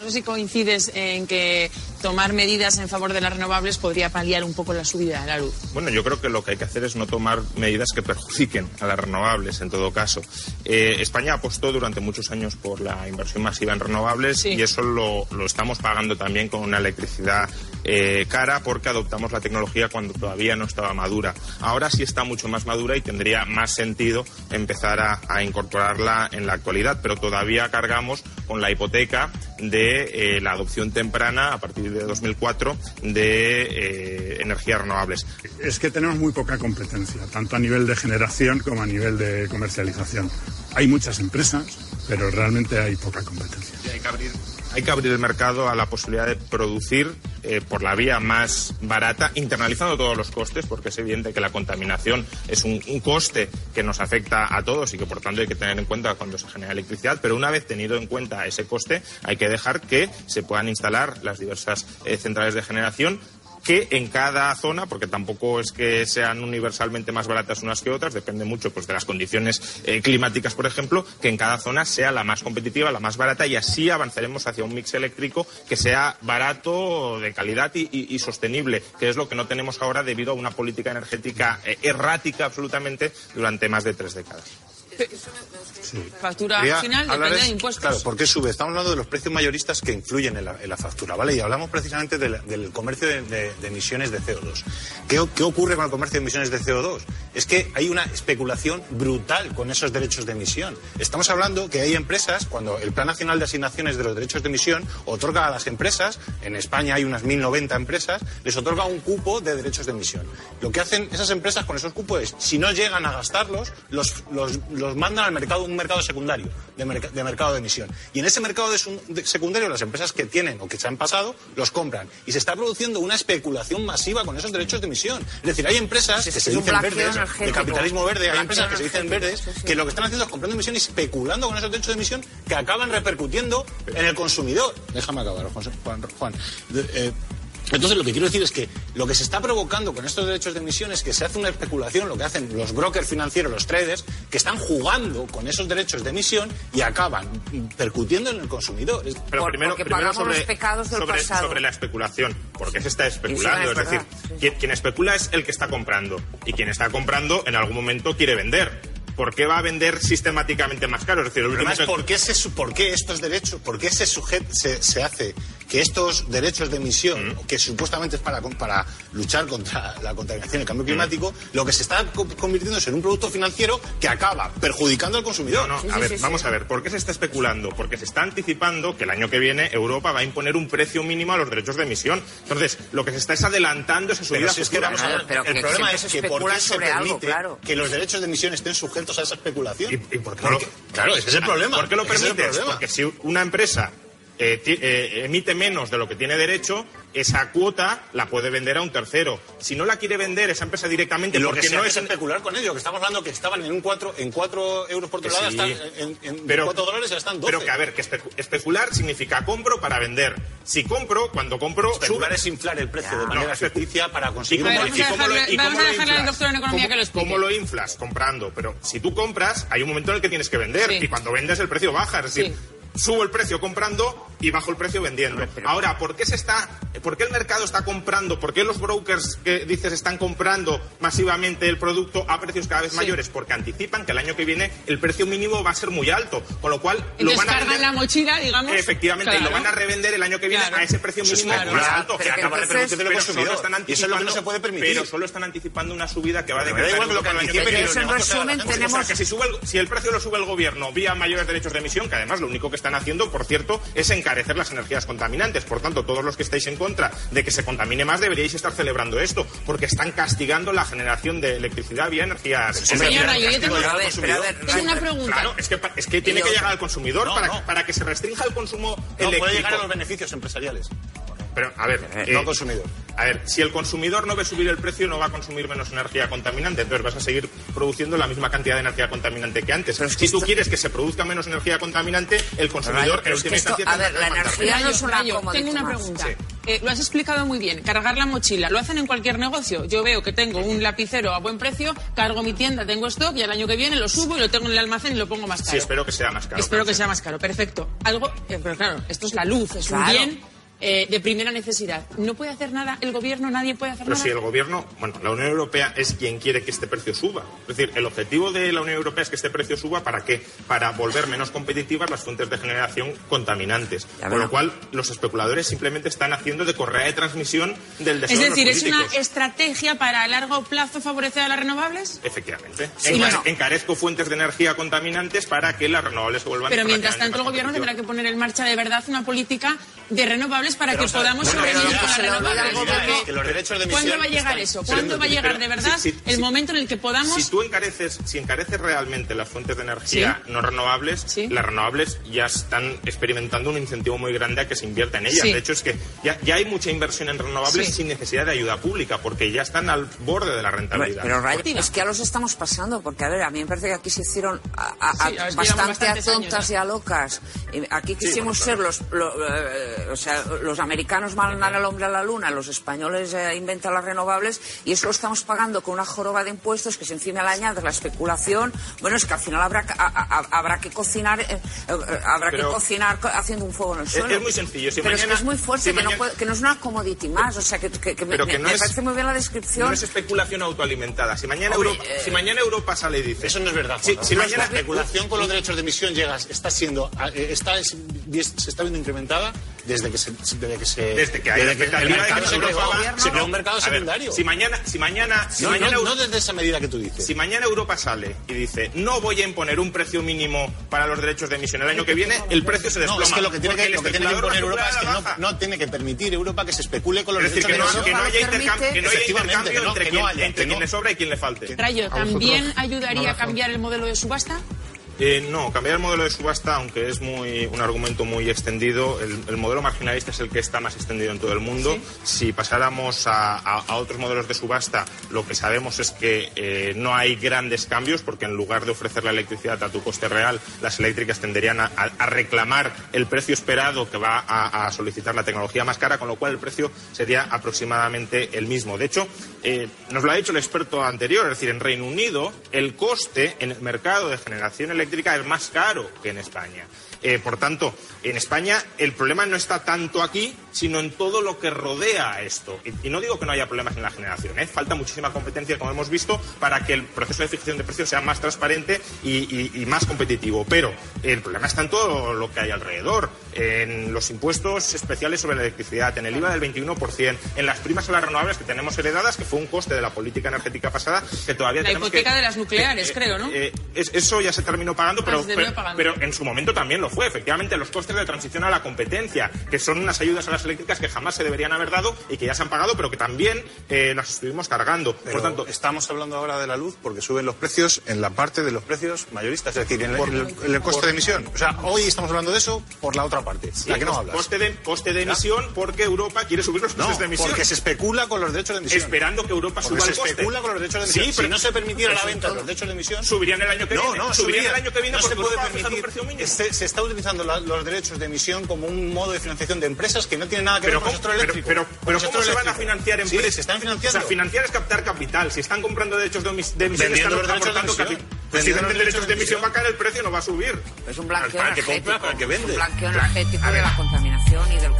No sé si coincides en que tomar medidas en favor de las renovables podría paliar un poco la subida de la luz. Bueno, yo creo que lo que hay que hacer es no tomar medidas que perjudiquen a las renovables, en todo caso. Eh, España apostó durante muchos años por la inversión masiva en renovables y eso lo, estamos pagando también con una electricidad eh, cara porque adoptamos la tecnología cuando todavía no estaba madura. Ahora sí está mucho más madura y tendría más sentido empezar a, incorporarla en la actualidad, pero todavía cargamos con la hipoteca de eh, la adopción temprana a partir de 2004 de energías renovables. Es que tenemos muy poca competencia, tanto a nivel de generación como a nivel de comercialización. Hay muchas empresas, pero realmente hay poca competencia. hay, que abrir, hay que abrir el mercado a la posibilidad de producir eh, por la vía más barata, internalizando todos los costes, porque es evidente que la contaminación es un, coste que nos afecta a todos y que por tanto hay que tener en cuenta cuando se genera electricidad, pero una vez tenido en cuenta ese coste, hay que dejar que se puedan instalar las diversas eh, centrales de generación que en cada zona, porque tampoco es que sean universalmente más baratas unas que otras, depende mucho pues, de las condiciones eh, climáticas, por ejemplo, que en cada zona sea la más competitiva, la más barata y así avanzaremos hacia un mix eléctrico que sea barato, de calidad y, sostenible, que es lo que no tenemos ahora debido a una política energética eh, errática absolutamente durante más de tres décadas. Factura final depende de impuestos. Claro, ¿por qué sube? Estamos hablando de los precios mayoristas que influyen en la, factura, ¿vale? Y hablamos precisamente del, comercio de, emisiones de CO2. ¿Qué, ocurre con el comercio de emisiones de CO2? Es que hay una especulación brutal con esos derechos de emisión. Estamos hablando que hay empresas, cuando el Plan Nacional de Asignaciones de los Derechos de Emisión otorga a las empresas, en España hay unas 1.090 empresas, les otorga un cupo de derechos de emisión. Lo que hacen esas empresas con esos cupos es, si no llegan a gastarlos, los, los mandan al mercado, un mercado secundario de, mercado de emisión. Y en ese mercado de, secundario las empresas que tienen o que se han pasado los compran. Y se está produciendo una especulación masiva con esos derechos de emisión. Es decir, hay empresas que se dicen verdes, de capitalismo verde, hay empresas que se dicen verdes, que lo que están haciendo es comprando emisión y especulando con esos derechos de emisión que acaban repercutiendo en el consumidor. Déjame acabar, Juan. Juan. Eh, entonces, lo que quiero decir es que lo que se está provocando con estos derechos de emisión es que se hace una especulación, lo que hacen los brokers financieros, los traders, que están jugando con esos derechos de emisión y acaban percutiendo en el consumidor. Pero primero, sobre, los pecados del sobre, sobre, la especulación, porque se está especulando. Es, decir, quien especula es el que está comprando y quien está comprando en algún momento quiere vender. ¿Por qué va a vender sistemáticamente más caro? Es decir, el ¿por, qué ¿por qué estos derechos, por qué se, se, se hace que estos derechos de emisión, mm. que supuestamente es para, para luchar contra la contaminación y el cambio mm. climático, lo que se está convirtiendo es en un producto financiero que acaba perjudicando al consumidor? No, no, a ver, vamos a ver, ¿por qué se está especulando? Porque se está anticipando que el año que viene Europa va a imponer un precio mínimo a los derechos de emisión. Entonces, lo que se está es adelantando esa subida es que El problema es que ¿por qué se permite que los derechos de emisión estén sujetos a esa especulación. ¿Y, por qué claro, ese es el problema. ¿Por qué lo permites? Porque si una empresa eh, eh, emite menos de lo que tiene derecho, esa cuota la puede vender a un tercero. Si no la quiere vender esa empresa directamente, lo porque que no es especular con ello, que estamos hablando que estaban en un 4 en cuatro euros por tonelada, están en, en pero, 4 dólares ya están 12. Pero que a ver, que especular significa compro para vender. Si compro, cuando compro, especular es inflar el precio de manera ficticia para conseguir un Vamos a dejarle al doctor en economía que lo explique. ¿Cómo lo inflas? Comprando. Pero si tú compras, hay un momento en el que tienes que vender y cuando vendes el precio baja. Es decir, subo el precio comprando y bajo el precio vendiendo. Ahora, ¿por qué se está, por qué el mercado está comprando, por qué los brokers que dices están comprando masivamente el producto a precios cada vez mayores? Porque anticipan que el año que viene el precio mínimo va a ser muy alto, con lo cual lo van a vender, la mochila, digamos. Efectivamente, y lo van a revender el año que viene a ese precio mínimo más alto, que acaba repercutiendo el consumidor. Están y eso es lo que no se puede permitir. Pero solo están anticipando una subida que va a decrecer. igual lo que en resumen tenemos que si, sube si el precio lo sube el gobierno vía mayores derechos de emisión, que además lo único que están haciendo, por cierto, es encarecer las energías contaminantes. Por tanto, todos los que estáis en contra de que se contamine más deberíais estar celebrando esto, porque están castigando la generación de electricidad vía energías. Señora, yo tengo, una pregunta. Claro, es que, es que tiene que llegar al consumidor para, para que se restrinja el consumo eléctrico. puede llegar a los beneficios empresariales. Pero, a ver, eh, no consumidor. A ver, si el consumidor no ve subir el precio, no va a consumir menos energía contaminante. Entonces vas a seguir produciendo la misma cantidad de energía contaminante que antes. si tú quieres que se produzca menos energía contaminante, el consumidor pero, A ver, la energía no es una Tengo una pregunta. eh, lo has explicado muy bien. Cargar la mochila, lo hacen en cualquier negocio. Yo veo que tengo un lapicero a buen precio, cargo mi tienda, tengo stock y el año que viene lo subo y lo tengo en el almacén y lo pongo más caro. Sí, espero que sea más caro. Espero que sea más caro, perfecto. Algo, eh, pero claro, esto es la luz, es un bien eh, de primera necesidad. No puede hacer nada el gobierno, nadie puede hacer Pero nada. si el gobierno, bueno, la Unión Europea es quien quiere que este precio suba. Es decir, el objetivo de la Unión Europea es que este precio suba para qué? Para volver menos competitivas las fuentes de generación contaminantes. Con lo cual, los especuladores simplemente están haciendo de correa de transmisión del deseo Es de los decir, es una estrategia para a largo plazo favorecer a las renovables. Efectivamente. Sí, Enca- bueno. Encarezco fuentes de energía contaminantes para que las renovables se vuelvan Pero mientras tanto el gobierno tendrá que poner en marcha de verdad una política de renovables para Pero, que podamos sobrevivir pero con las renovables. ¿Cuándo va a llegar eso? ¿Cuándo va a llegar de pero- verdad el momento en el que podamos Si tú encareces, si encareces realmente las fuentes de energía Sí. no renovables, Sí. las renovables ya están experimentando un incentivo muy grande a que se invierta en ellas. Sí. De hecho, es que ya, ya hay mucha inversión en renovables sin necesidad de ayuda pública, porque ya están al borde de la rentabilidad. Pero Ray, Cortina. es que ya los estamos pasando, porque a ver, a mí me parece que aquí se hicieron a- a- a- Sí, llevamos bastante a tontas años, y a locas. Aquí quisimos bueno, ser los, lo- eh, o sea, los americanos mandan al hombre a la luna, los españoles eh, inventan las renovables y eso lo estamos pagando con una joroba de impuestos que se encima le añade la especulación. Bueno, es que al final habrá, que- a- a- habrá que cocinar, eh, eh, habrá que cocinar co- haciendo un fuego en el Es- suelo. es muy sencillo. Si pero es que mañana- es muy fuerte, si que, no mañana- puede- que no es una commodity más, o sea, que, que- que me, Pero que me- no me es- parece muy bien la descripción. No es especulación autoalimentada. Si mañana, Hombre, Europa, eh, si mañana Europa sale y dice... Eso no es verdad. Si, si La mañana... especulación con los derechos de emisión llega, está siendo, está, es- se está viendo incrementada desde que se, desde que se, Desde que hay desde que el mercado que se creó un mercado A ver, secundario. si mañana, si mañana, si no, mañana no, no desde esa medida que tú dices. Si mañana Europa sale y dice no voy a imponer un precio mínimo para los derechos de emisión el año que viene, el precio se No, desploma. es que lo que tiene que, lo que tiene que imponer Europa es que no, no tiene que permitir Europa que se especule con los Es decir, que derechos no, de que no emisión. intercam- que no haya intercambio que no- entre, que no que no. quien le sobra y quien le falte. Rayo, ¿también ayudaría a cambiar el modelo de subasta? Eh, no, cambiar el modelo de subasta, aunque es muy un argumento muy extendido, el, el modelo marginalista es el que está más extendido en todo el mundo. Si pasáramos a, a- a otros modelos de subasta, lo que sabemos es que eh, no hay grandes cambios, porque en lugar de ofrecer la electricidad a tu coste real, las eléctricas tenderían a, reclamar el precio esperado que va a, a solicitar la tecnología más cara, con lo cual el precio sería aproximadamente el mismo. De hecho, eh, nos lo ha dicho el experto anterior, es decir, en Reino Unido el coste en el mercado de generación eléctrica es más caro que en España. Eh, por tanto, en España el problema no está tanto aquí, sino en todo lo que rodea esto. Y, y no digo que no haya problemas en la generación, ¿eh? falta muchísima competencia, como hemos visto, para que el proceso de fijación de precios sea más transparente y, y- y más competitivo. Pero el problema está en todo lo que hay alrededor, en los impuestos especiales sobre la electricidad, en el IVA del 21%, en las primas a las renovables que tenemos heredadas, que fue un coste de la política energética pasada, que todavía La tenemos hipoteca que- de las nucleares, que- creo, ¿no? eh, es- eso ya se terminó pagando, pero, Ah, pero- pagando. pero en su momento también lo fue. Efectivamente, los costes de transición a la competencia, que son unas ayudas a las eléctricas que jamás se deberían haber dado y que ya se han pagado, pero que también eh, las estuvimos cargando. Pero Por tanto, estamos hablando ahora de la luz porque suben los precios en la parte de los precios mayoristas, es decir, en el, en el- en el coste de emisión. O sea, hoy estamos hablando de eso por la otra parte, la que no hablas. coste de, coste de emisión porque Europa quiere subir los No, costes de emisión. porque se especula con los derechos de emisión. Esperando que Europa Porque suba se el coste. especula con los derechos de emisión. Sí, si pero no se permitiera la venta de los derechos de emisión, subirían el año que no, viene. no, subirían subiría. el año que viene no se puede permitir. precio mínimo. Se, se está utilizando la- los derechos de emisión como un modo de financiación de empresas que no tienen nada que Pero, ver con el ¿cómo, sector pero, eléctrico. pero, pero el ¿cómo sector se van a eléctrico. financiar Sí, empresas? se están financiando. O sea, financiar es captar capital. Si están comprando derechos de, emis- de emisión, Vendiendo están los derechos de aportando emisión. capital. Pues si venden derechos de emisión va a caer el precio, no va a subir. Es un blanqueo Para el que energético. para que Es un blanqueo energético de la contaminación y del